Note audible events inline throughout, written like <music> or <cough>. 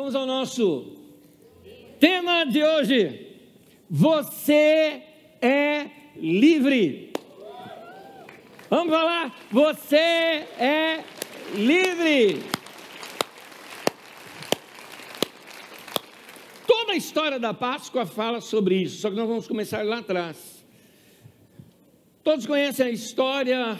Vamos ao nosso tema de hoje. Você é livre. Vamos falar? Você é livre. Toda a história da Páscoa fala sobre isso, só que nós vamos começar lá atrás. Todos conhecem a história.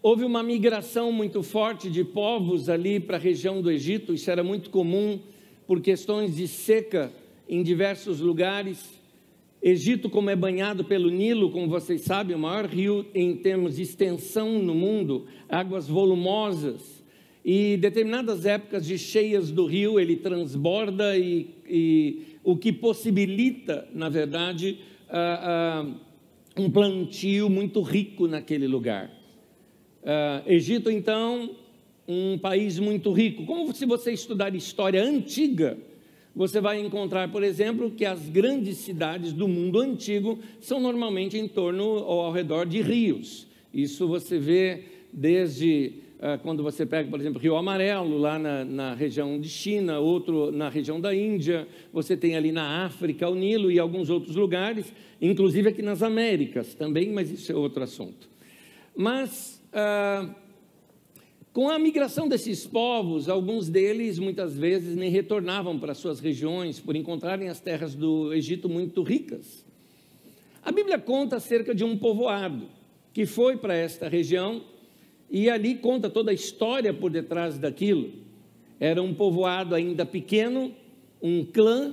Houve uma migração muito forte de povos ali para a região do Egito, isso era muito comum por questões de seca em diversos lugares. Egito, como é banhado pelo Nilo, como vocês sabem, o maior rio em termos de extensão no mundo, águas volumosas. E determinadas épocas de cheias do rio, ele transborda e, e o que possibilita, na verdade, uh, uh, um plantio muito rico naquele lugar. Uh, Egito, então, um país muito rico. Como se você estudar história antiga, você vai encontrar, por exemplo, que as grandes cidades do mundo antigo são normalmente em torno ou ao redor de rios. Isso você vê desde uh, quando você pega, por exemplo, Rio Amarelo, lá na, na, região de China, outro na região da Índia, você tem ali na África o Nilo e alguns outros lugares, inclusive aqui nas Américas também, mas isso é outro assunto. Mas. Uh, com a migração desses povos, alguns deles muitas vezes nem retornavam para suas regiões por encontrarem as terras do Egito muito ricas. A Bíblia conta acerca de um povoado que foi para esta região e ali conta toda a história por detrás daquilo. Era um povoado ainda pequeno, um clã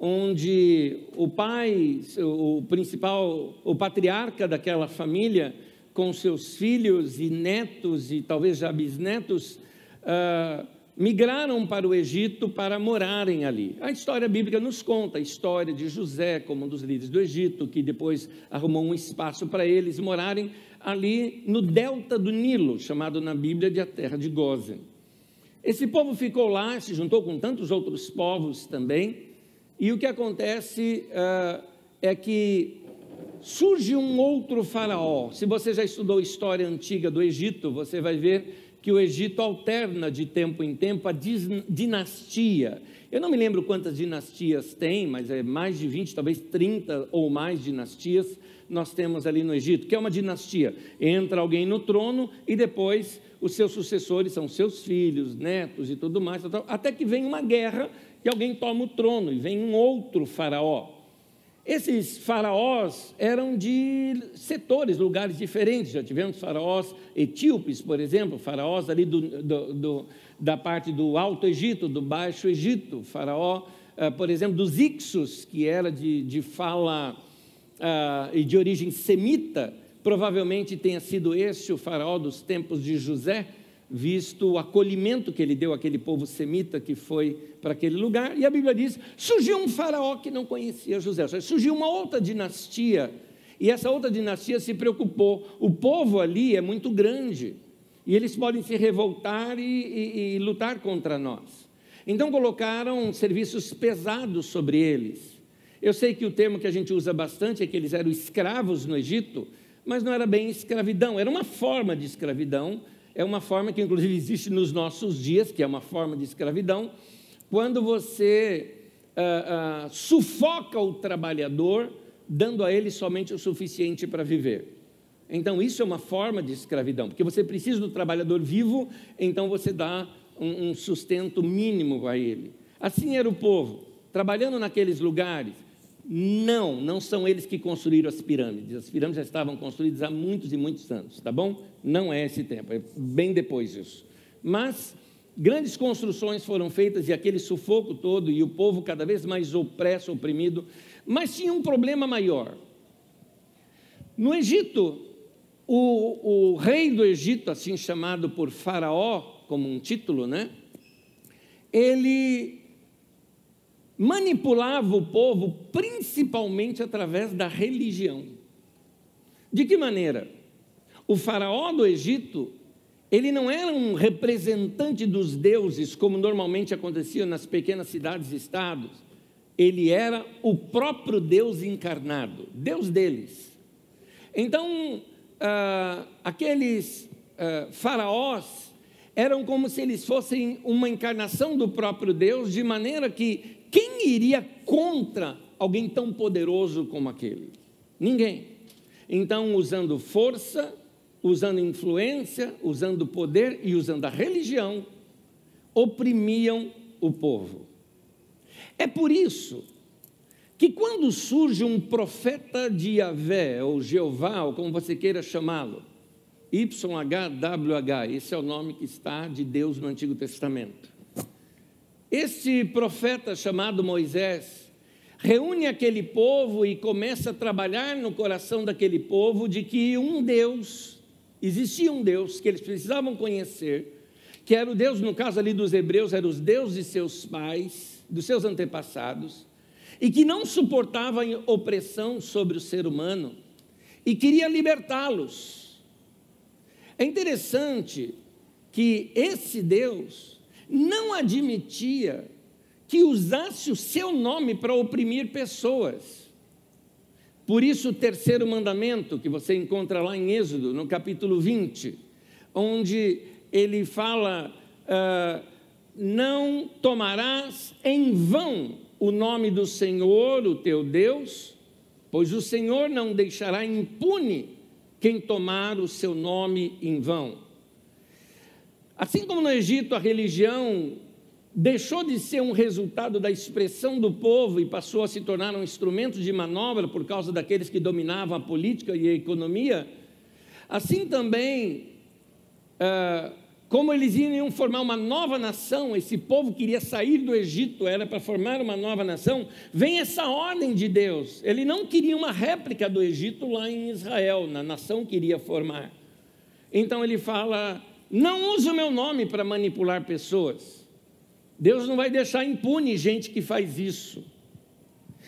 onde o pai, o principal, o patriarca daquela família, com seus filhos e netos e talvez já bisnetos, uh, migraram para o Egito para morarem ali. A história bíblica nos conta a história de José como um dos líderes do Egito, que depois arrumou um espaço para eles morarem ali no delta do Nilo, chamado na Bíblia de a terra de Gozen. Esse povo ficou lá, se juntou com tantos outros povos também, e o que acontece uh, é que surge um outro faraó. Se você já estudou história antiga do Egito, você vai ver que o Egito alterna de tempo em tempo a dinastia. Eu não me lembro quantas dinastias tem, mas é mais de 20, talvez 30 ou mais dinastias nós temos ali no Egito, que é uma dinastia. Entra alguém no trono e depois os seus sucessores são seus filhos, netos e tudo mais, até que vem uma guerra e alguém toma o trono e vem um outro faraó. Esses faraós eram de setores, lugares diferentes. Já tivemos faraós etíopes, por exemplo, faraós ali do, do, do, da parte do Alto Egito, do Baixo Egito, faraó, uh, por exemplo, dos Ixos, que era de, de fala uh, e de origem semita, provavelmente tenha sido este o faraó dos tempos de José, visto o acolhimento que ele deu àquele povo semita que foi para aquele lugar. E a Bíblia diz: surgiu um faraó que não conhecia José, surgiu uma outra dinastia. E essa outra dinastia se preocupou. O povo ali é muito grande e eles podem se revoltar e, e, e lutar contra nós. Então colocaram serviços pesados sobre eles. Eu sei que o termo que a gente usa bastante é que eles eram escravos no Egito, mas não era bem escravidão, era uma forma de escravidão é uma forma que, inclusive, existe nos nossos dias, que é uma forma de escravidão, quando você ah, ah, sufoca o trabalhador, dando a ele somente o suficiente para viver. Então, isso é uma forma de escravidão, porque você precisa do trabalhador vivo, então você dá um, um sustento mínimo a ele. Assim era o povo, trabalhando naqueles lugares, não, não são eles que construíram as pirâmides. As pirâmides já estavam construídas há muitos e muitos anos, tá bom? Não é esse tempo, é bem depois disso. Mas grandes construções foram feitas e aquele sufoco todo e o povo cada vez mais opresso, oprimido. Mas tinha um problema maior. No Egito, o, o rei do Egito, assim chamado por Faraó, como um título, né? Ele manipulava o povo principalmente através da religião. De que maneira? O faraó do Egito, ele não era um representante dos deuses, como normalmente acontecia nas pequenas cidades-estados. Ele era o próprio Deus encarnado, Deus deles. Então, ah, aqueles ah, faraós, eram como se eles fossem uma encarnação do próprio Deus, de maneira que quem iria contra alguém tão poderoso como aquele? Ninguém. Então, usando força, usando influência, usando poder e usando a religião, oprimiam o povo. É por isso que quando surge um profeta de Yahvé, ou Jeová, ou como você queira chamá-lo, YHWH, esse é o nome que está de Deus no Antigo Testamento. Este profeta chamado Moisés reúne aquele povo e começa a trabalhar no coração daquele povo de que um Deus, existia um Deus que eles precisavam conhecer, que era o Deus, no caso ali dos hebreus, era os deuses de seus pais, dos seus antepassados, e que não suportava opressão sobre o ser humano e queria libertá-los é interessante que esse Deus não admitia que usasse o seu nome para oprimir pessoas. Por isso, o terceiro mandamento, que você encontra lá em Êxodo, no capítulo 20, onde ele fala: uh, Não tomarás em vão o nome do Senhor, o teu Deus, pois o Senhor não deixará impune quem tomar o seu nome em vão. Assim como no Egito a religião deixou de ser um resultado da expressão do povo e passou a se tornar um instrumento de manobra por causa daqueles que dominavam a política e a economia, assim também uh, como eles iam formar uma nova nação, esse povo queria sair do Egito, era para formar uma nova nação, vem essa ordem de Deus. Ele não queria uma réplica do Egito lá em Israel, na nação que iria formar. Então ele fala: não use o meu nome para manipular pessoas. Deus não vai deixar impune gente que faz isso.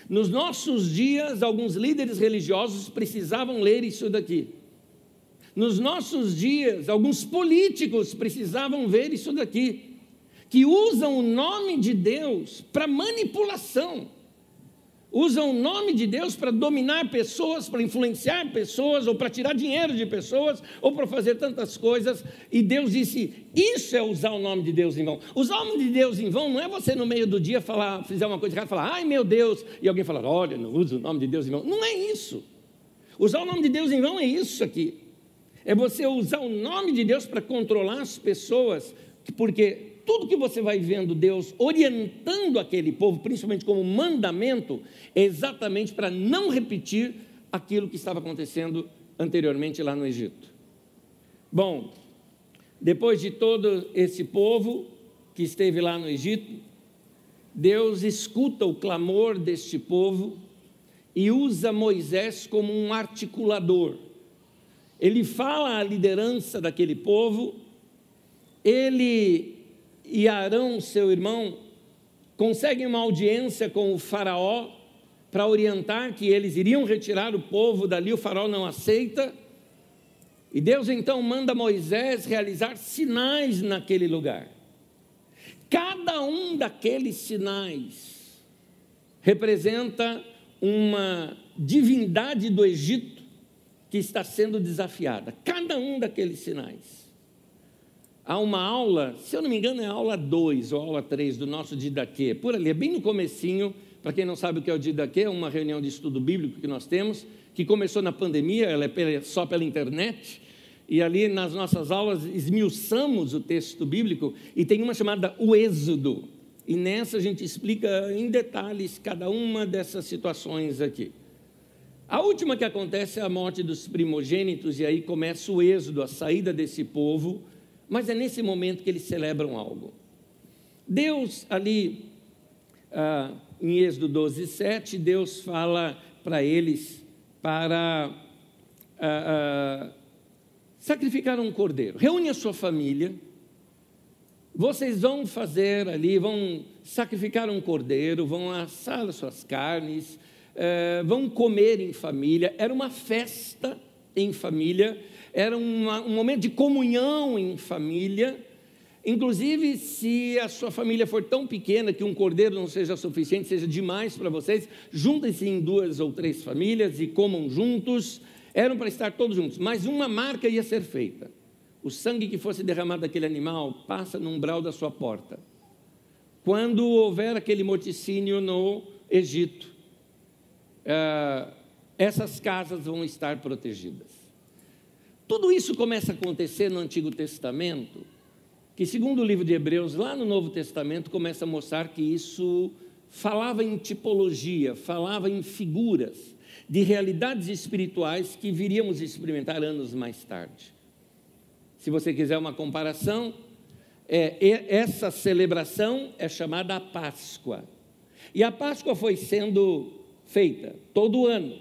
Nos nossos dias, alguns líderes religiosos precisavam ler isso daqui. Nos nossos dias, alguns políticos precisavam ver isso daqui, que usam o nome de Deus para manipulação, usam o nome de Deus para dominar pessoas, para influenciar pessoas, ou para tirar dinheiro de pessoas, ou para fazer tantas coisas, e Deus disse: Isso é usar o nome de Deus em vão. Usar o nome de Deus em vão não é você no meio do dia falar, fizer uma coisa errada, falar, ai meu Deus, e alguém falar, olha, não usa o nome de Deus em vão. Não é isso. Usar o nome de Deus em vão é isso aqui. É você usar o nome de Deus para controlar as pessoas, porque tudo que você vai vendo Deus orientando aquele povo, principalmente como mandamento, é exatamente para não repetir aquilo que estava acontecendo anteriormente lá no Egito. Bom, depois de todo esse povo que esteve lá no Egito, Deus escuta o clamor deste povo e usa Moisés como um articulador ele fala a liderança daquele povo, ele e Arão, seu irmão, conseguem uma audiência com o Faraó para orientar que eles iriam retirar o povo dali, o Faraó não aceita. E Deus então manda Moisés realizar sinais naquele lugar. Cada um daqueles sinais representa uma divindade do Egito que está sendo desafiada. Cada um daqueles sinais. Há uma aula, se eu não me engano, é a aula 2 ou aula 3 do nosso Didaquê, por ali, é bem no comecinho, para quem não sabe o que é o Didaquê, é uma reunião de estudo bíblico que nós temos, que começou na pandemia, ela é só pela internet, e ali nas nossas aulas esmiuçamos o texto bíblico, e tem uma chamada O Êxodo, e nessa a gente explica em detalhes cada uma dessas situações aqui. A última que acontece é a morte dos primogênitos, e aí começa o êxodo, a saída desse povo, mas é nesse momento que eles celebram algo. Deus, ali ah, em Êxodo 12, 7, Deus fala para eles para ah, ah, sacrificar um cordeiro. Reúne a sua família, vocês vão fazer ali, vão sacrificar um cordeiro, vão assar as suas carnes, é, vão comer em família, era uma festa em família, era uma, um momento de comunhão em família. Inclusive, se a sua família for tão pequena que um cordeiro não seja suficiente, seja demais para vocês, juntem-se em duas ou três famílias e comam juntos. Eram para estar todos juntos, mas uma marca ia ser feita. o sangue que fosse derramado daquele animal passa no umbral da sua porta. Quando houver aquele morticínio no Egito, uh, essas casas vão estar protegidas. Tudo isso começa a acontecer no Antigo Testamento, que, segundo o livro de Hebreus, lá no Novo Testamento, começa a mostrar que isso falava em tipologia, falava em figuras de realidades espirituais que viríamos experimentar anos mais tarde. Se você quiser uma comparação, é, essa celebração é chamada a Páscoa. E a Páscoa foi sendo feita todo ano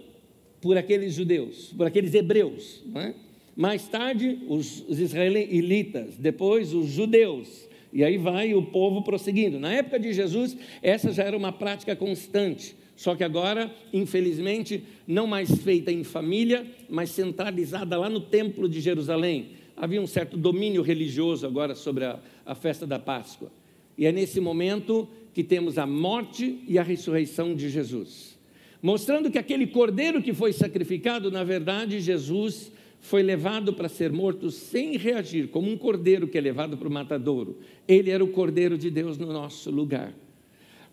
por aqueles judeus, por aqueles hebreus. É? Mais tarde, os, israelitas, depois os judeus. E aí vai o povo prosseguindo. Na época de Jesus, essa já era uma prática constante. Só que agora, infelizmente, não mais feita em família, mas centralizada lá no templo de Jerusalém. Havia um certo domínio religioso agora sobre a, a festa da Páscoa. E é nesse momento que temos a morte e a ressurreição de Jesus. Mostrando que aquele cordeiro que foi sacrificado, na verdade, Jesus foi levado para ser morto sem reagir, como um cordeiro que é levado para o matadouro. Ele era o cordeiro de Deus no nosso lugar.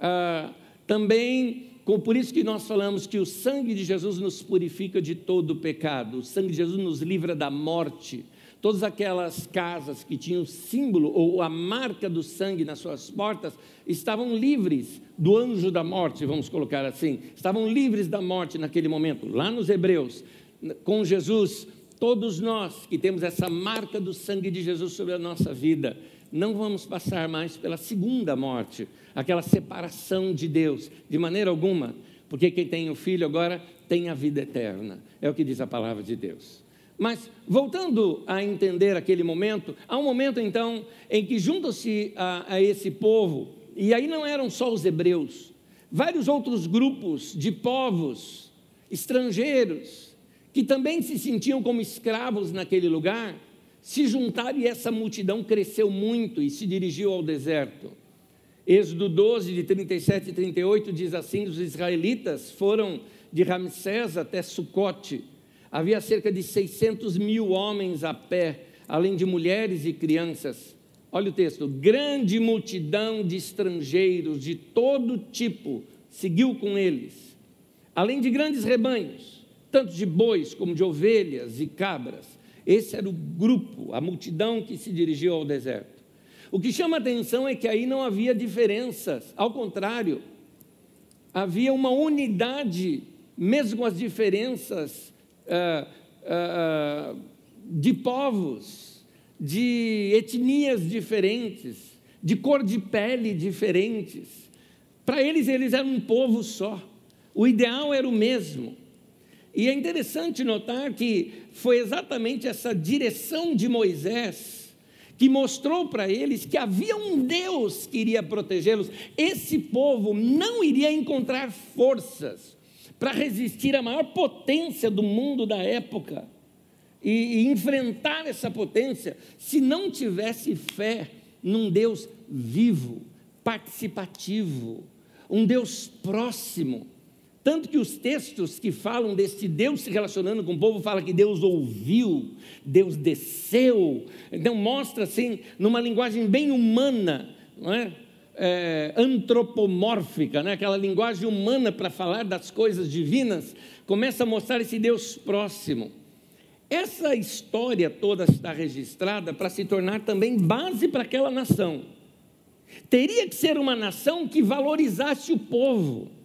Ah, também, por isso que nós falamos que o sangue de Jesus nos purifica de todo o pecado, o sangue de Jesus nos livra da morte. Todas aquelas casas que tinham símbolo ou a marca do sangue nas suas portas estavam livres do anjo da morte, vamos colocar assim. Estavam livres da morte naquele momento. Lá nos Hebreus, com Jesus, Todos nós que temos essa marca do sangue de Jesus sobre a nossa vida, não vamos passar mais pela segunda morte, aquela separação de Deus, de maneira alguma, porque quem tem o filho agora tem a vida eterna, é o que diz a palavra de Deus. Mas, voltando a entender aquele momento, há um momento então em que juntam-se a, a esse povo, e aí não eram só os hebreus, vários outros grupos de povos estrangeiros, que também se sentiam como escravos naquele lugar, se juntaram e essa multidão cresceu muito e se dirigiu ao deserto. Êxodo 12, de 37 e 38 diz assim: os israelitas foram de Ramsés até Sucote. Havia cerca de 600 mil homens a pé, além de mulheres e crianças. Olha o texto: grande multidão de estrangeiros de todo tipo seguiu com eles, além de grandes rebanhos tanto de bois como de ovelhas e cabras. Esse era o grupo, a multidão que se dirigiu ao deserto. O que chama atenção é que aí não havia diferenças, ao contrário, havia uma unidade, mesmo as diferenças ah, ah, de povos, de etnias diferentes, de cor de pele diferentes. Para eles, eles eram um povo só. O ideal era o mesmo. E é interessante notar que foi exatamente essa direção de Moisés que mostrou para eles que havia um Deus que iria protegê-los. Esse povo não iria encontrar forças para resistir à maior potência do mundo da época e, e enfrentar essa potência se não tivesse fé num Deus vivo, participativo, um Deus próximo tanto que os textos que falam deste Deus se relacionando com o povo, fala que Deus ouviu, Deus desceu. Então mostra assim, numa linguagem bem humana, não é? É, antropomórfica, né? aquela linguagem humana para falar das coisas divinas, começa a mostrar esse Deus próximo. Essa história toda está registrada para se tornar também base para aquela nação. Teria que ser uma nação que valorizasse o povo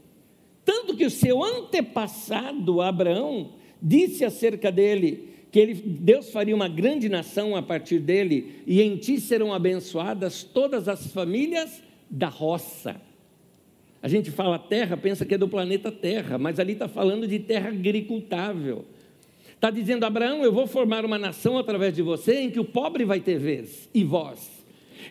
tanto que o seu antepassado, Abraão, disse acerca dele que ele, Deus faria uma grande nação a partir dele, e em ti serão abençoadas todas as famílias da roça. A gente fala terra, pensa que é do planeta Terra, mas ali está falando de terra agricultável. Está dizendo, Abraão, eu vou formar uma nação através de você em que o pobre vai ter vez, e vós.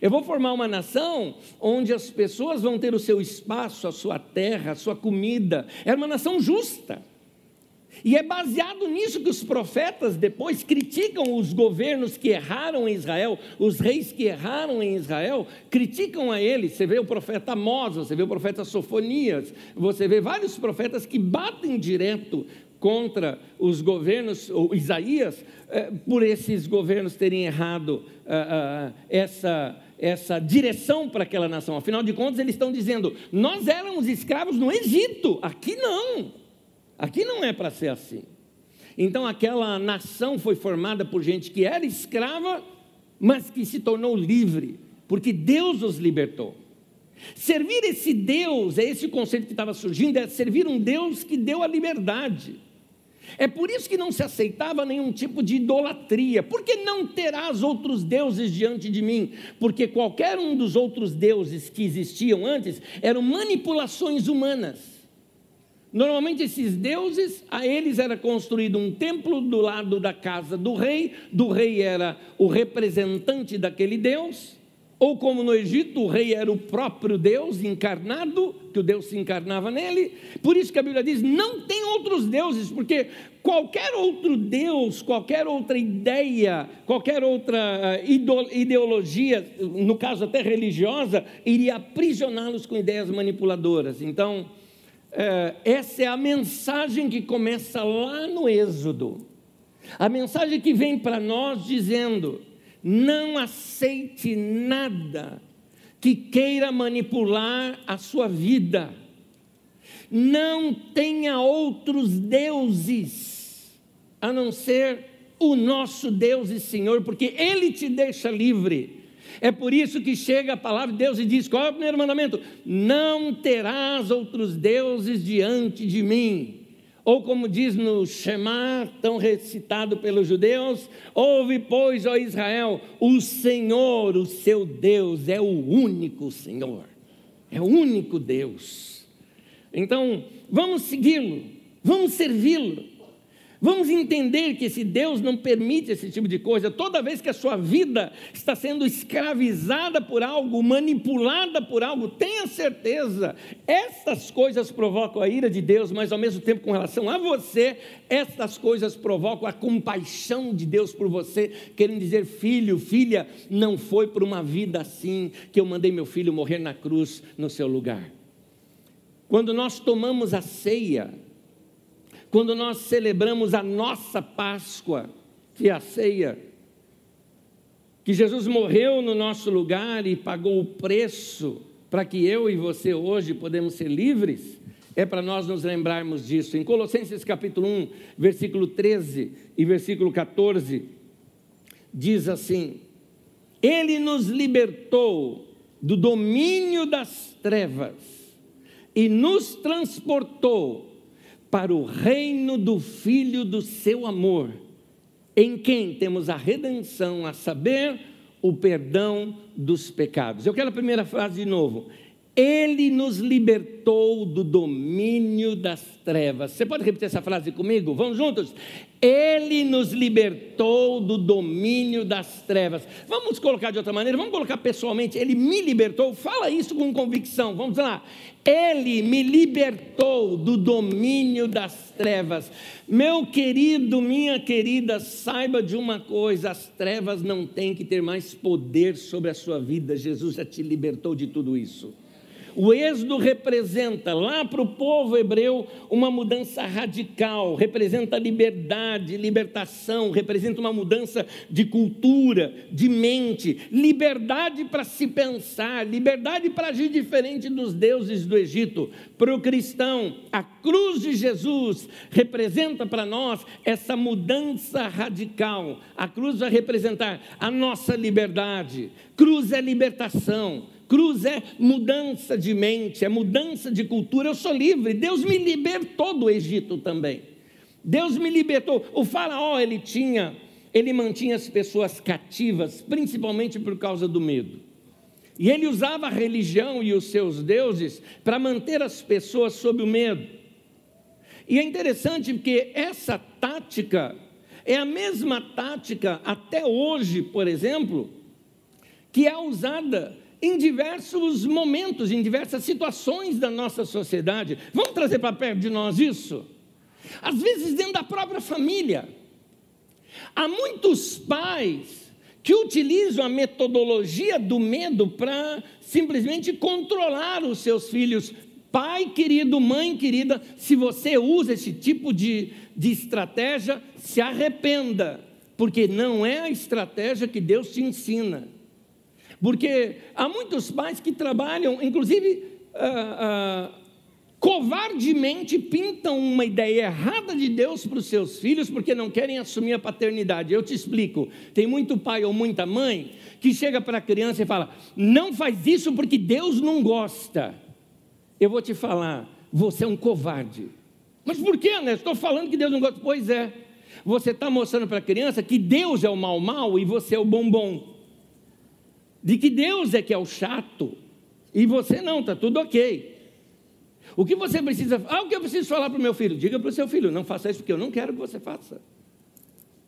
Eu vou formar uma nação onde as pessoas vão ter o seu espaço, a sua terra, a sua comida. É uma nação justa. E é baseado nisso que os profetas depois criticam os governos que erraram em Israel, os reis que erraram em Israel, criticam a eles. Você vê o profeta Amós, você vê o profeta Sofonias, você vê vários profetas que batem direto contra os governos, ou Isaías, é, por esses governos terem errado uh, uh, essa, essa direção para aquela nação. Afinal de contas, eles estão dizendo: nós éramos escravos no Egito, aqui não, aqui não é para ser assim. Então, aquela nação foi formada por gente que era escrava, mas que se tornou livre, porque Deus os libertou. Servir esse Deus, é esse conceito que estava surgindo, é servir um Deus que deu a liberdade. É por isso que não se aceitava nenhum tipo de idolatria. Porque não terás outros deuses diante de mim? Porque qualquer um dos outros deuses que existiam antes eram manipulações humanas. Normalmente esses deuses, a eles era construído um templo do lado da casa do rei, do rei era o representante daquele deus, ou como no Egito, o rei era o próprio Deus encarnado, que o Deus se encarnava nele. Por isso que a Bíblia diz: não tem outros deuses, porque qualquer outro Deus, qualquer outra ideia, qualquer outra eh, ideologia, no caso até religiosa, iria aprisioná-los com ideias manipuladoras. Então, eh, essa é a mensagem que começa lá no Êxodo. A mensagem que vem para nós dizendo: não aceite nada que queira manipular a sua vida. Não tenha outros deuses a não ser o nosso Deus e Senhor, porque Ele te deixa livre. É por isso que chega a palavra de Deus e diz: qual é o primeiro mandamento? Não terás outros deuses diante de mim. Ou como diz no Shema, tão recitado pelos judeus: Ouve, pois, ó Israel, o Senhor, o seu Deus, é o único Senhor, é o único Deus. Então, vamos segui-lo, vamos servi-lo, Vamos entender que esse Deus não permite esse tipo de coisa. Toda vez que a sua vida está sendo escravizada por algo, manipulada por algo, tenha certeza, essas coisas provocam a ira de Deus, mas ao mesmo tempo, com relação a você, essas coisas provocam a compaixão de Deus por você, querendo dizer, filho, filha, não foi por uma vida assim que eu mandei meu filho morrer na cruz no seu lugar. Quando nós tomamos a ceia, quando nós celebramos a nossa Páscoa, que é a ceia, que Jesus morreu no nosso lugar e pagou o preço para que eu e você hoje podemos ser livres, é para nós nos lembrarmos disso. Em Colossenses capítulo 1, versículo 13 e versículo 14, diz assim: Ele nos libertou do domínio das trevas e nos transportou para o reino do Filho do seu amor, em quem temos a redenção, a saber, o perdão dos pecados. Eu quero a primeira frase de novo. Ele nos libertou do domínio das trevas. Você pode repetir essa frase comigo? Vamos juntos? Ele nos libertou do domínio das trevas. Vamos colocar de outra maneira, vamos colocar pessoalmente. Ele me libertou. Fala isso com convicção. Vamos lá. Ele me libertou do domínio das trevas. Meu querido, minha querida, saiba de uma coisa: as trevas não têm que ter mais poder sobre a sua vida. Jesus já te libertou de tudo isso. O êxodo representa lá para o povo hebreu uma mudança radical, representa liberdade, libertação, representa uma mudança de cultura, de mente, liberdade para se pensar, liberdade para agir diferente dos deuses do Egito. Para o cristão, a cruz de Jesus representa para nós essa mudança radical. A cruz vai representar a nossa liberdade. Cruz é libertação. Cruz é mudança de mente, é mudança de cultura. Eu sou livre. Deus me libertou do Egito também. Deus me libertou. O faraó, ele tinha, ele mantinha as pessoas cativas, principalmente por causa do medo. E ele usava a religião e os seus deuses para manter as pessoas sob o medo. E é interessante porque essa tática é a mesma tática até hoje, por exemplo, que é usada em diversos momentos, em diversas situações da nossa sociedade. Vamos trazer para perto de nós isso? Às vezes, dentro da própria família. Há muitos pais que utilizam a metodologia do medo para simplesmente controlar os seus filhos Pai querido, mãe querida, se você usa esse tipo de, de estratégia, se arrependa, porque não é a estratégia que Deus te ensina. Porque há muitos pais que trabalham, inclusive, ah, ah, covardemente pintam uma ideia errada de Deus para os seus filhos, porque não querem assumir a paternidade. Eu te explico: tem muito pai ou muita mãe que chega para a criança e fala: não faz isso porque Deus não gosta. Eu vou te falar, você é um covarde. Mas por que, né? Estou falando que Deus não gosta. Pois é. Você está mostrando para a criança que Deus é o mal mal e você é o bombom. De que Deus é que é o chato e você não, está tudo ok. O que você precisa. Ah, o que eu preciso falar para o meu filho? Diga para o seu filho, não faça isso porque eu não quero que você faça.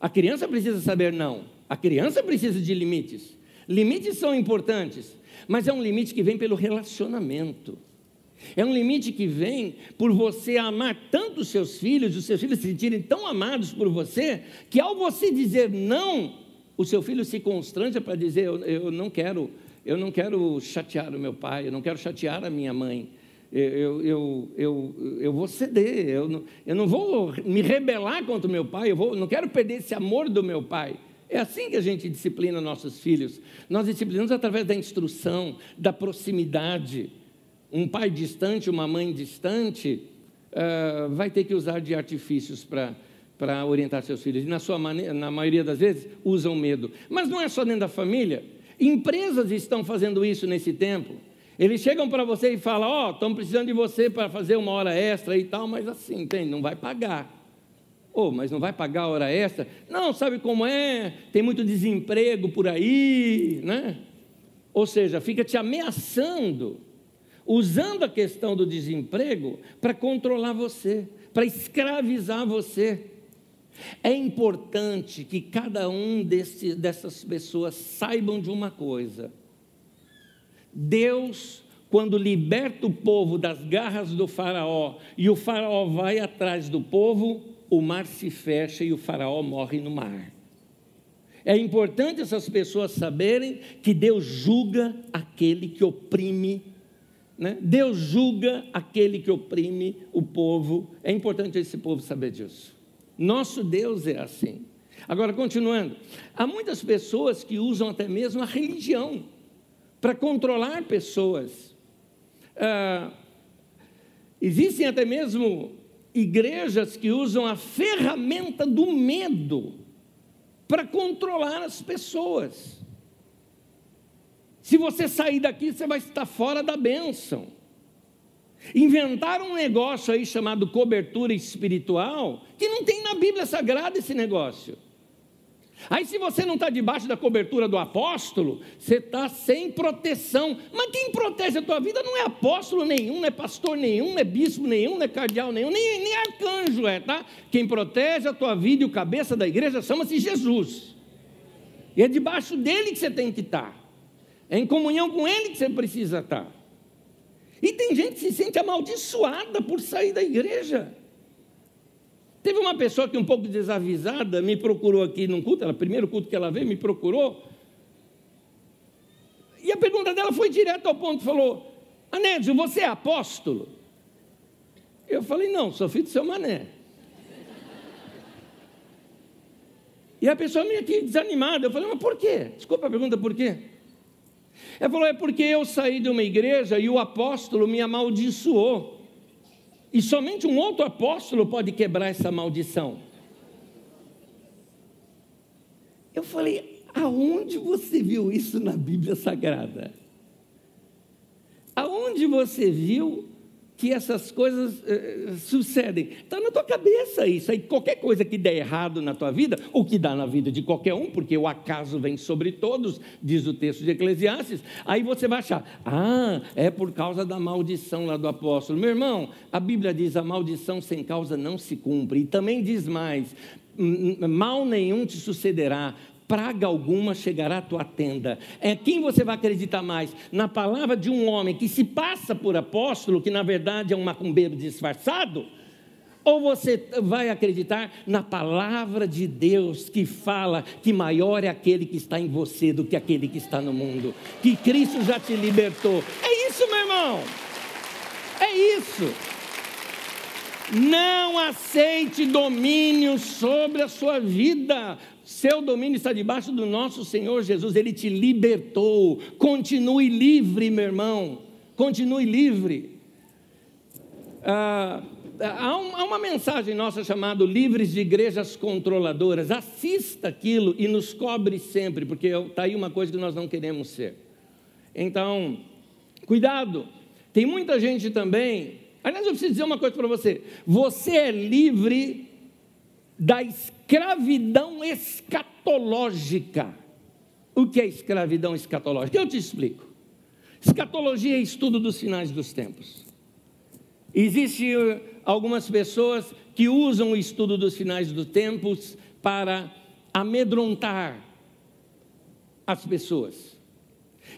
A criança precisa saber não. A criança precisa de limites. Limites são importantes, mas é um limite que vem pelo relacionamento. É um limite que vem por você amar tanto os seus filhos, os seus filhos se sentirem tão amados por você, que ao você dizer não, o seu filho se constrange para dizer: eu, eu, não quero, eu não quero chatear o meu pai, eu não quero chatear a minha mãe. Eu, eu, eu, eu, vou ceder, eu não, eu não vou me rebelar contra o meu pai, eu vou, não quero perder esse amor do meu pai. É assim que a gente disciplina nossos filhos. Nós disciplinamos através da instrução, da proximidade um pai distante, uma mãe distante, uh, vai ter que usar de artifícios para orientar seus filhos. E na, sua maneira, na maioria das vezes, usam medo. Mas não é só dentro da família. Empresas estão fazendo isso nesse tempo. Eles chegam para você e falam: Ó, oh, estão precisando de você para fazer uma hora extra e tal, mas assim, entende? Não vai pagar. Oh, mas não vai pagar a hora extra? Não, sabe como é? Tem muito desemprego por aí, né? Ou seja, fica te ameaçando usando a questão do desemprego para controlar você, para escravizar você. É importante que cada um desse, dessas pessoas saibam de uma coisa: Deus, quando liberta o povo das garras do Faraó e o Faraó vai atrás do povo, o mar se fecha e o Faraó morre no mar. É importante essas pessoas saberem que Deus julga aquele que oprime né? Deus julga aquele que oprime o povo. É importante esse povo saber disso. Nosso Deus é assim. Agora, continuando, há muitas pessoas que usam até mesmo a religião para controlar pessoas. Ah, existem até mesmo igrejas que usam a ferramenta do medo para controlar as pessoas. Se você sair daqui, você vai estar fora da bênção. Inventaram um negócio aí chamado cobertura espiritual, que não tem na Bíblia Sagrada esse negócio. Aí, se você não está debaixo da cobertura do apóstolo, você está sem proteção. Mas quem protege a tua vida não é apóstolo nenhum, não é pastor nenhum, não é bispo nenhum, não é cardeal nenhum, nem, nem arcanjo é, tá? Quem protege a tua vida e o cabeça da igreja chama-se Jesus. E é debaixo dele que você tem que estar. Tá. É em comunhão com Ele que você precisa estar. E tem gente que se sente amaldiçoada por sair da igreja. Teve uma pessoa que, um pouco desavisada, me procurou aqui num culto, o primeiro culto que ela veio, me procurou. E a pergunta dela foi direto ao ponto: falou, Anédio, você é apóstolo? Eu falei, não, sou filho do seu mané. E a pessoa meio que desanimada, eu falei, mas por quê? Desculpa a pergunta, por quê? Ele falou: é porque eu saí de uma igreja e o apóstolo me amaldiçoou. E somente um outro apóstolo pode quebrar essa maldição. Eu falei: aonde você viu isso na Bíblia Sagrada? Aonde você viu que essas coisas uh, sucedem. Está na tua cabeça isso. Aí qualquer coisa que der errado na tua vida, ou que dá na vida de qualquer um, porque o acaso vem sobre todos, diz o texto de Eclesiastes, aí você vai achar, ah, é por causa da maldição lá do apóstolo. Meu irmão, a Bíblia diz: a maldição sem causa não se cumpre. E também diz mais: mal nenhum te sucederá, praga alguma chegará à tua tenda. É quem você vai acreditar mais? Na palavra de um homem que se passa por apóstolo, que na verdade é um macumbeiro disfarçado? Ou você vai acreditar na palavra de Deus que fala que maior é aquele que está em você do que aquele que está no mundo, que Cristo já te libertou? É isso, meu irmão. É isso. Não aceite domínio sobre a sua vida. Seu domínio está debaixo do nosso Senhor Jesus, ele te libertou. Continue livre, meu irmão. Continue livre. Ah, há, uma mensagem nossa chamada Livres de Igrejas Controladoras. Assista aquilo e nos cobre sempre, porque está aí uma coisa que nós não queremos ser. Então, cuidado. Tem muita gente também. Aliás, eu preciso dizer uma coisa para você. Você é livre da escravidão escatológica. O que é escravidão escatológica? Eu te explico. Escatologia é estudo dos finais dos tempos. Existem uh, algumas pessoas que usam o estudo dos finais dos tempos para amedrontar as pessoas.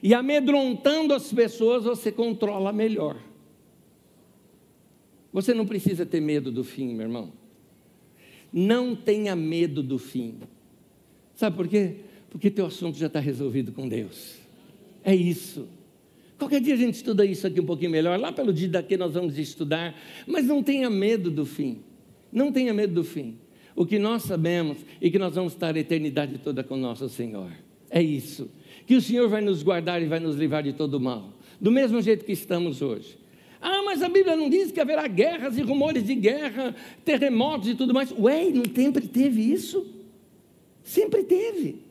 E amedrontando as pessoas, você controla melhor. Você não precisa ter medo do fim, meu irmão. Não tenha medo do fim. Sabe por quê? Porque teu assunto já está resolvido com Deus. É isso. Qualquer dia a gente estuda isso aqui um pouquinho melhor. Lá pelo dia daqui nós vamos estudar. Mas não tenha medo do fim. Não tenha medo do fim. O que nós sabemos e que nós vamos estar a eternidade toda com nosso Senhor. É isso que o Senhor vai nos guardar e vai nos livrar de todo mal, do mesmo jeito que estamos hoje. Ah, mas a Bíblia não diz que haverá guerras e rumores de guerra, terremotos e tudo mais. Ué, não sempre teve isso? Sempre teve.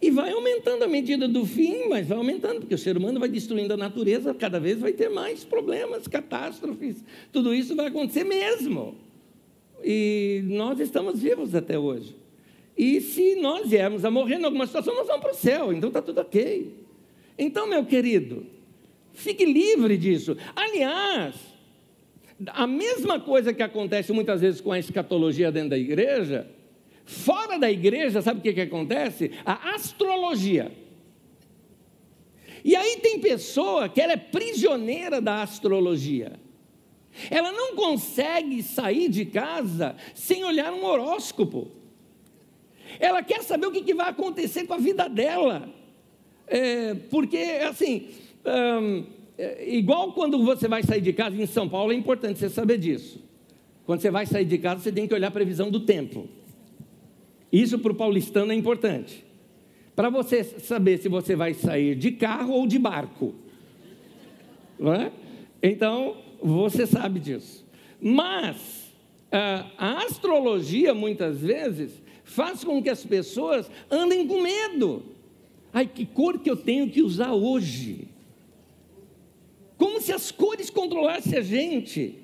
E vai aumentando a medida do fim, mas vai aumentando, porque o ser humano vai destruindo a natureza, cada vez vai ter mais problemas, catástrofes, tudo isso vai acontecer mesmo. E nós estamos vivos até hoje. E se nós viermos a morrer em alguma situação, nós vamos para o céu, então está tudo ok. Então, meu querido, fique livre disso. Aliás, a mesma coisa que acontece muitas vezes com a escatologia dentro da igreja, fora da igreja, sabe o que, que acontece? A astrologia. E aí tem pessoa que ela é prisioneira da astrologia. Ela não consegue sair de casa sem olhar um horóscopo. Ela quer saber o que, vai acontecer com a vida dela. É, porque, assim, é, igual quando você vai sair de casa em São Paulo, é importante você saber disso. Quando você vai sair de casa, você tem que olhar a previsão do tempo. Isso para o paulistano é importante. Para você saber se você vai sair de carro ou de barco. É? Então, você sabe disso. Mas, a astrologia, muitas vezes, faz com que as pessoas andem com medo. Ai, que cor que eu tenho que usar hoje? Como se as cores controlassem a gente.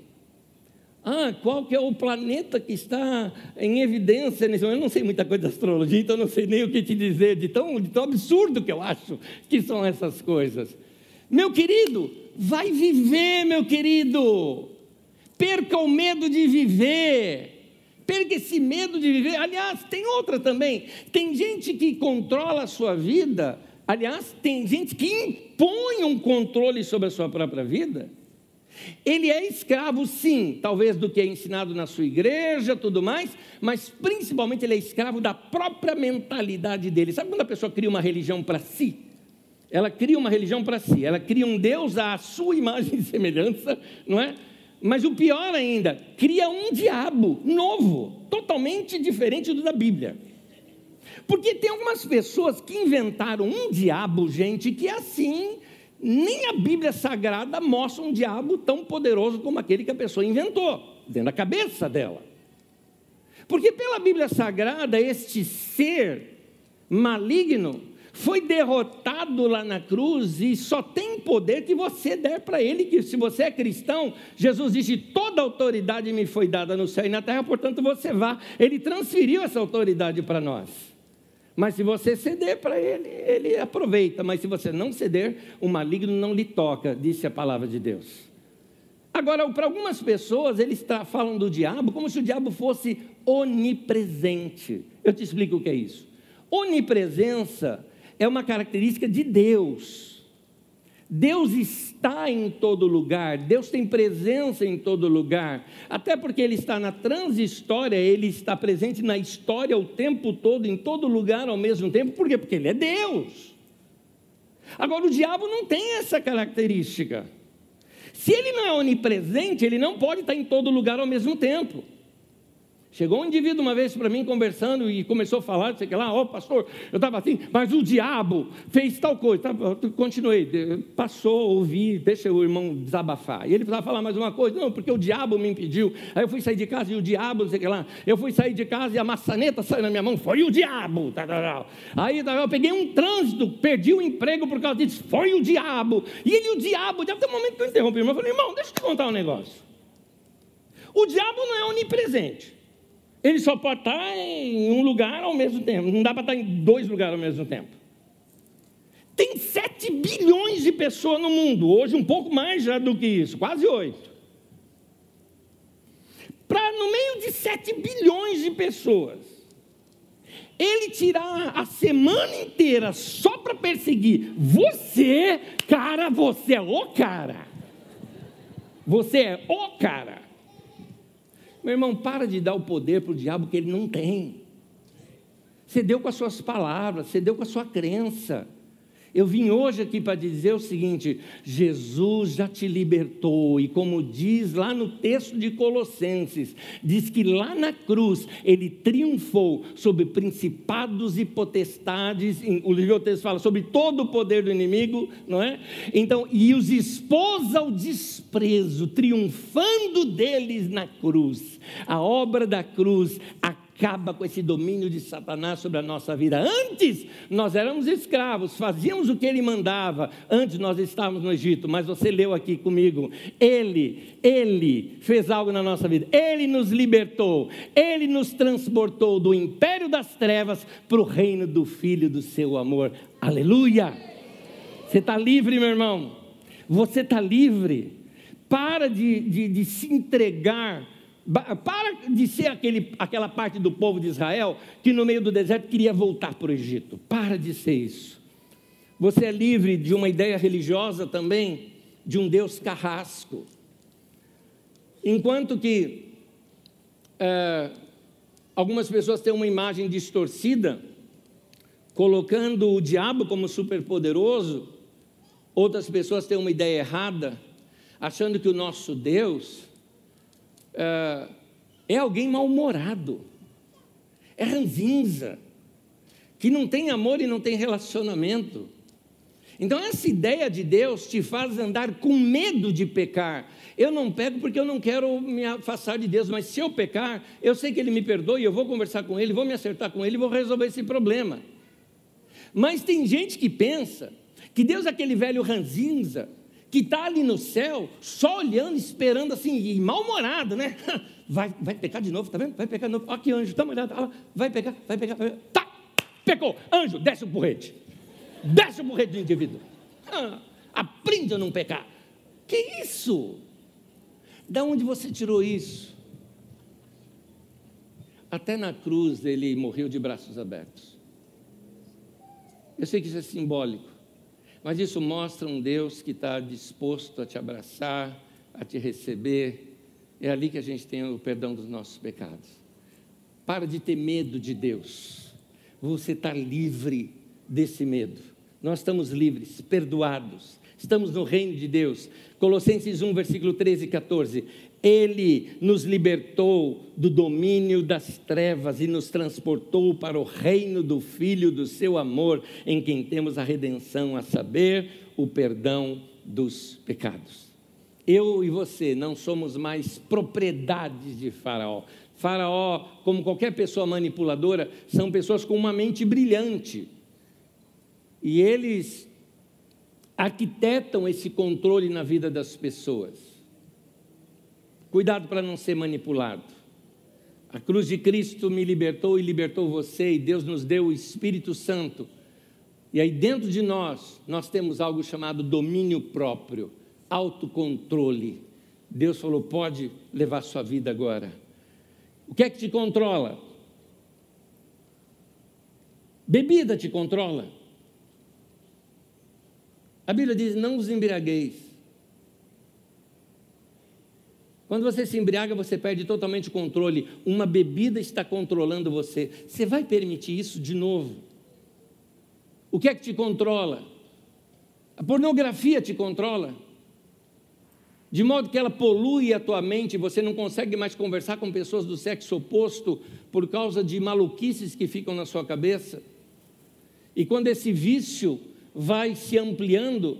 Ah, qual que é o planeta que está em evidência nesse momento? Eu não sei muita coisa de astrologia, então não sei nem o que te dizer, de tão, de tão absurdo que eu acho que são essas coisas. Meu querido, vai viver, meu querido. Perca o medo de viver. Perca esse medo de viver. Aliás, tem outra também. Tem gente que controla a sua vida. Aliás, tem gente que impõe um controle sobre a sua própria vida. Ele é escravo, sim, talvez do que é ensinado na sua igreja, tudo mais, mas principalmente ele é escravo da própria mentalidade dele. Sabe quando a pessoa cria uma religião para si? Ela cria uma religião para si, ela cria um Deus à sua imagem e semelhança, não é? Mas o pior ainda, cria um diabo novo, totalmente diferente do da Bíblia. Porque tem algumas pessoas que inventaram um diabo, gente, que assim, nem a Bíblia Sagrada mostra um diabo tão poderoso como aquele que a pessoa inventou, dentro da cabeça dela. Porque pela Bíblia Sagrada, este ser maligno foi derrotado lá na cruz e só tem poder que você der para ele, que se você é cristão, Jesus disse: toda autoridade me foi dada no céu e na terra, portanto você vá. Ele transferiu essa autoridade para nós. Mas se você ceder para ele, ele aproveita. Mas se você não ceder, o maligno não lhe toca, disse a palavra de Deus. Agora, para algumas pessoas, eles falam do diabo como se o diabo fosse onipresente. Eu te explico o que é isso. Onipresença é uma característica de Deus. Deus está em todo lugar, Deus tem presença em todo lugar, até porque Ele está na transhistória, Ele está presente na história o tempo todo, em todo lugar ao mesmo tempo, por quê? Porque Ele é Deus. Agora, o diabo não tem essa característica. Se ele não é onipresente, ele não pode estar em todo lugar ao mesmo tempo. Chegou um indivíduo uma vez para mim conversando e começou a falar, sei que lá, ó oh, pastor, eu estava assim, mas o diabo fez tal coisa. Continuei, passou, ouvi, deixa o irmão desabafar. E ele precisava falar mais uma coisa, não, porque o diabo me impediu. Aí eu fui sair de casa e o diabo, não sei que lá. Eu fui sair de casa e a maçaneta saiu na minha mão, foi o diabo. Tá. Aí eu peguei um trânsito, perdi o emprego por causa disso, foi o diabo. E ele, o diabo, deve ter um momento que eu interrompi, mas eu falei, irmão, deixa eu te contar um negócio. O diabo não é onipresente. Ele só pode estar em um lugar ao mesmo tempo. Não dá para estar em dois lugares ao mesmo tempo. Tem 7 bilhões de pessoas no mundo, hoje um pouco mais já do que isso, quase 8. Para no meio de 7 bilhões de pessoas, ele tirar a semana inteira só para perseguir você, cara, você é o cara. Você é o cara. Meu irmão, para de dar o poder para o diabo que ele não tem. Você deu com as suas palavras, você deu com a sua crença. Eu vim hoje aqui para dizer o seguinte: Jesus já te libertou, e como diz lá no texto de Colossenses, diz que lá na cruz ele triunfou sobre principados e potestades, o livro texto fala sobre todo o poder do inimigo, não é? Então, e os expôs ao desprezo, triunfando deles na cruz. A obra da cruz, a acaba com esse domínio de Satanás sobre a nossa vida. Antes nós éramos escravos, fazíamos o que ele mandava. Antes nós estávamos no Egito, mas você leu aqui comigo. Ele, ele fez algo na nossa vida. Ele nos libertou. Ele nos transportou do império das trevas para o reino do Filho do seu amor. Aleluia! Você está livre, meu irmão. Você está livre. Para de, de, de se entregar para de ser aquele, aquela parte do povo de Israel que no meio do deserto queria voltar para o Egito. Para de ser isso. Você é livre de uma ideia religiosa também, de um Deus carrasco. Enquanto que é, algumas pessoas têm uma imagem distorcida, colocando o diabo como superpoderoso, outras pessoas têm uma ideia errada, achando que o nosso Deus é, é alguém mal-humorado, é ranzinza, que não tem amor e não tem relacionamento. Então, essa ideia de Deus te faz andar com medo de pecar. Eu não pego porque eu não quero me afastar de Deus, mas se eu pecar, eu sei que Ele me perdoa e eu vou conversar com Ele, vou me acertar com Ele vou resolver esse problema. Mas tem gente que pensa que Deus é aquele velho ranzinza, que está ali no céu, só olhando, esperando assim, mal-humorado, né? <laughs> Vai, vai pecar de novo, tá vendo? Vai pecar de novo. Olha que anjo, uma olhada. Vai pecar, vai pecar, vai pecar. Tá, pecou. Anjo, desce o porrete. Desce o porrete do indivíduo. Ah, aprende a não pecar. Que isso? Da onde você tirou isso? Até na cruz ele morreu de braços abertos. Eu sei que isso é simbólico. Mas isso mostra um Deus que está disposto a te abraçar, a te receber. É ali que a gente tem o perdão dos nossos pecados. Para de ter medo de Deus. Você está livre desse medo. Nós estamos livres, perdoados. Estamos no reino de Deus. Colossenses 1, versículo 13 e 14. Ele nos libertou do domínio das trevas e nos transportou para o reino do Filho do seu amor, em quem temos a redenção, a saber, o perdão dos pecados. Eu e você não somos mais propriedades de Faraó. Faraó, como qualquer pessoa manipuladora, são pessoas com uma mente brilhante. E eles arquitetam esse controle na vida das pessoas. Cuidado para não ser manipulado. A cruz de Cristo me libertou e libertou você, e Deus nos deu o Espírito Santo. E aí dentro de nós, nós temos algo chamado domínio próprio, autocontrole. Deus falou: pode levar sua vida agora. O que é que te controla? Bebida te controla. A Bíblia diz: não os embriagueis. Quando você se embriaga, você perde totalmente o controle. Uma bebida está controlando você. Você vai permitir isso de novo? O que é que te controla? A pornografia te controla? de modo que ela polui a tua mente, você não consegue mais conversar com pessoas do sexo oposto por causa de maluquices que ficam na sua cabeça. E quando esse vício vai se ampliando,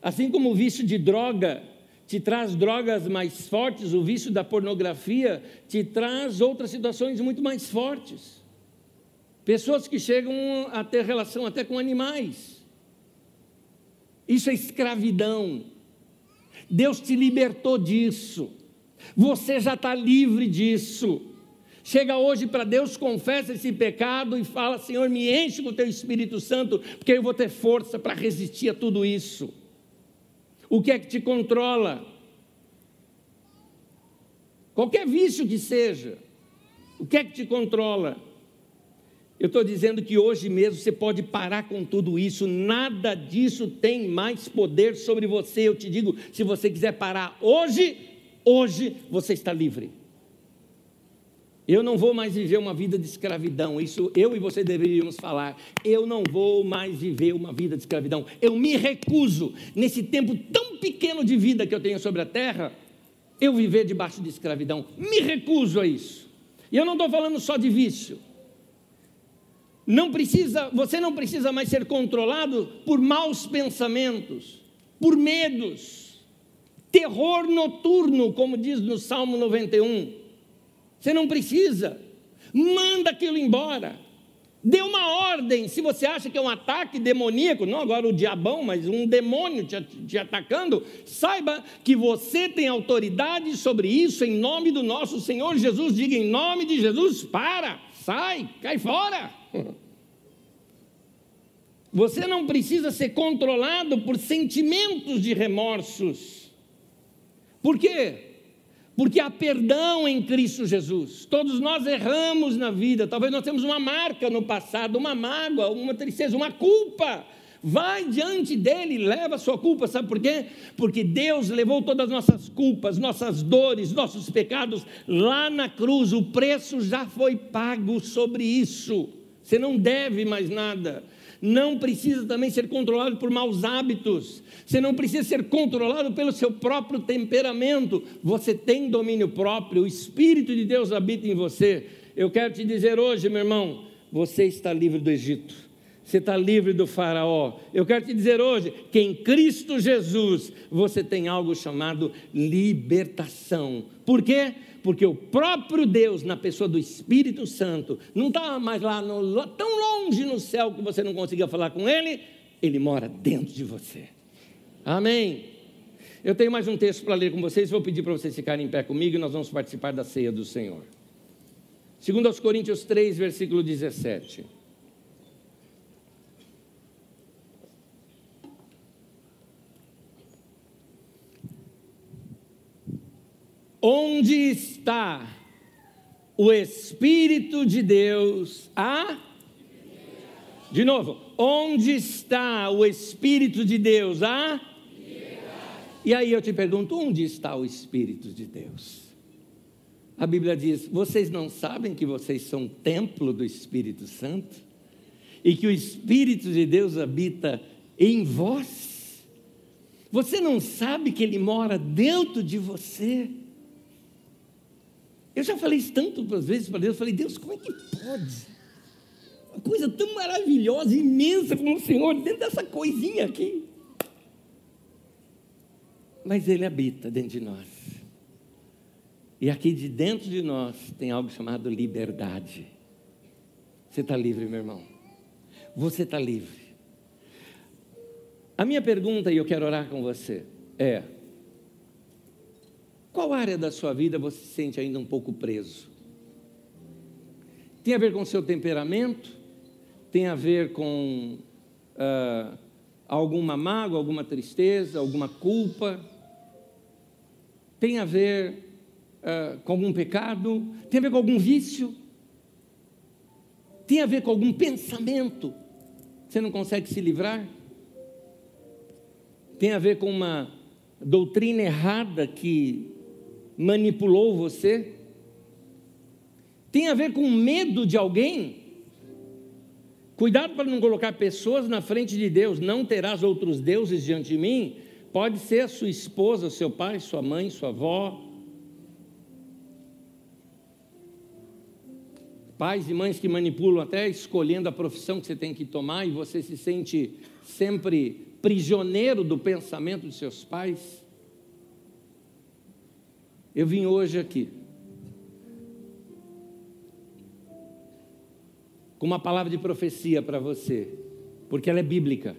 assim como o vício de droga te traz drogas mais fortes, o vício da pornografia te traz outras situações muito mais fortes. Pessoas que chegam a ter relação até com animais. Isso é escravidão. Deus te libertou disso. Você já está livre disso. Chega hoje para Deus, confessa esse pecado e fala: Senhor, me enche com o teu Espírito Santo, porque eu vou ter força para resistir a tudo isso. O que é que te controla? Qualquer vício que seja, o que é que te controla? Eu estou dizendo que hoje mesmo você pode parar com tudo isso, nada disso tem mais poder sobre você. Eu te digo, se você quiser parar hoje, hoje você está livre. Eu não vou mais viver uma vida de escravidão. Isso eu e você deveríamos falar. Eu não vou mais viver uma vida de escravidão. Eu me recuso, nesse tempo tão pequeno de vida que eu tenho sobre a terra, eu viver debaixo de escravidão. Me recuso a isso. E eu não estou falando só de vício. Não precisa, você não precisa mais ser controlado por maus pensamentos, por medos, terror noturno, como diz no Salmo 91. Você não precisa. Manda aquilo embora. Dê uma ordem. Se você acha que é um ataque demoníaco, não agora o diabão, mas um demônio te, te, atacando, saiba que você tem autoridade sobre isso em nome do nosso Senhor Jesus. Diga em nome de Jesus: para, sai, cai fora. <laughs> Você não precisa ser controlado por sentimentos de remorsos. Por quê? Porque há perdão em Cristo Jesus. Todos nós erramos na vida, talvez nós temos uma marca no passado, uma mágoa, uma tristeza, uma culpa. Vai diante dele, leva a sua culpa, sabe por quê? Porque Deus levou todas as nossas culpas, nossas dores, nossos pecados lá na cruz, o preço já foi pago sobre isso. Você não deve mais nada não precisa também ser controlado por maus hábitos, você não precisa ser controlado pelo seu próprio temperamento, você tem domínio próprio, o Espírito de Deus habita em você. Eu quero te dizer hoje, meu irmão, você está livre do Egito. Você está livre do Faraó. Eu quero te dizer hoje que em Cristo Jesus você tem algo chamado libertação. Por quê? Porque o próprio Deus, na pessoa do Espírito Santo, não está mais lá, no, tão longe no céu que você não consiga falar com Ele, Ele mora dentro de você. Amém. Eu tenho mais um texto para ler com vocês, vou pedir para vocês ficarem em pé comigo e nós vamos participar da ceia do Senhor. Segundo aos Coríntios 3, versículo 17. Onde está o Espírito de Deus? A de novo, onde está o Espírito de Deus? A e aí eu te pergunto, onde está o Espírito de Deus? A Bíblia diz: vocês não sabem que vocês são templo do Espírito Santo? E que o Espírito de Deus habita em vós? Você não sabe que ele mora dentro de você? Eu já falei isso tantas vezes para Deus, falei, Deus, como é que pode? Uma coisa tão maravilhosa, imensa como o Senhor, dentro dessa coisinha aqui. Mas Ele habita dentro de nós. E aqui de dentro de nós tem algo chamado liberdade. Você está livre, meu irmão. Você está livre. A minha pergunta, e eu quero orar com você, é: qual área da sua vida você se sente ainda um pouco preso? Tem a ver com seu temperamento? Tem a ver com uh, alguma mágoa, alguma tristeza, alguma culpa? Tem a ver uh, com algum pecado? Tem a ver com algum vício? Tem a ver com algum pensamento? Você não consegue se livrar? Tem a ver com uma doutrina errada que manipulou você? Tem a ver com medo de alguém? Cuidado para não colocar pessoas na frente de Deus. Não terás outros deuses diante de mim. Pode ser a sua esposa, seu pai, sua mãe, sua avó. Pais e mães que manipulam até escolhendo a profissão que você tem que tomar e você se sente sempre prisioneiro do pensamento de seus pais. Eu vim hoje aqui com uma palavra de profecia para você, porque ela é bíblica.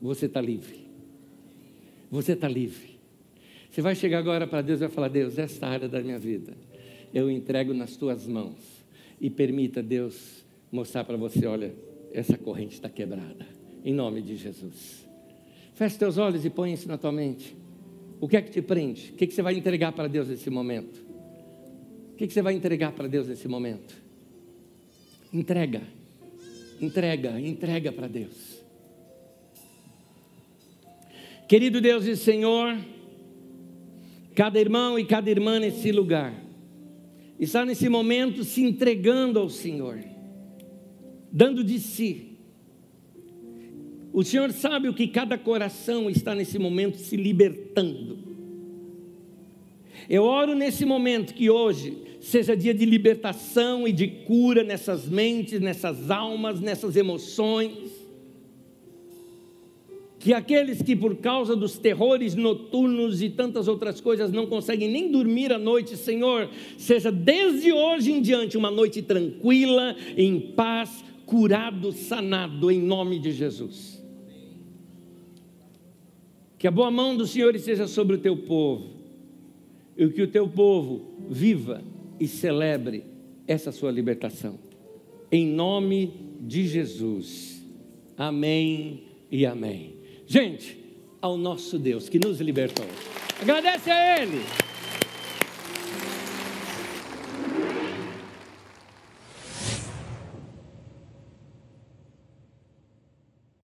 Você está livre. Você está livre. Você vai chegar agora para Deus e vai falar: Deus, esta área da minha vida eu entrego nas tuas mãos. E permita Deus mostrar para você: olha, essa corrente está quebrada. Em nome de Jesus. Feche teus olhos e põe isso na tua mente. O que é que te prende? O que, é que você vai entregar para Deus nesse momento? O que, é que você vai entregar para Deus nesse momento? Entrega, entrega, entrega para Deus. Querido Deus e Senhor, cada irmão e cada irmã nesse lugar está nesse momento se entregando ao Senhor, dando de si. O Senhor sabe o que cada coração está nesse momento se libertando. Eu oro nesse momento que hoje seja dia de libertação e de cura nessas mentes, nessas almas, nessas emoções. Que aqueles que, por causa dos terrores noturnos e tantas outras coisas, não conseguem nem dormir à noite, Senhor, seja desde hoje em diante uma noite tranquila, em paz, curado, sanado, em nome de Jesus. Que a boa mão do Senhor esteja sobre o teu povo, e que o teu povo viva e celebre essa sua libertação. Em nome de Jesus. Amém e amém. Gente, ao nosso Deus que nos libertou. Agradece a Ele.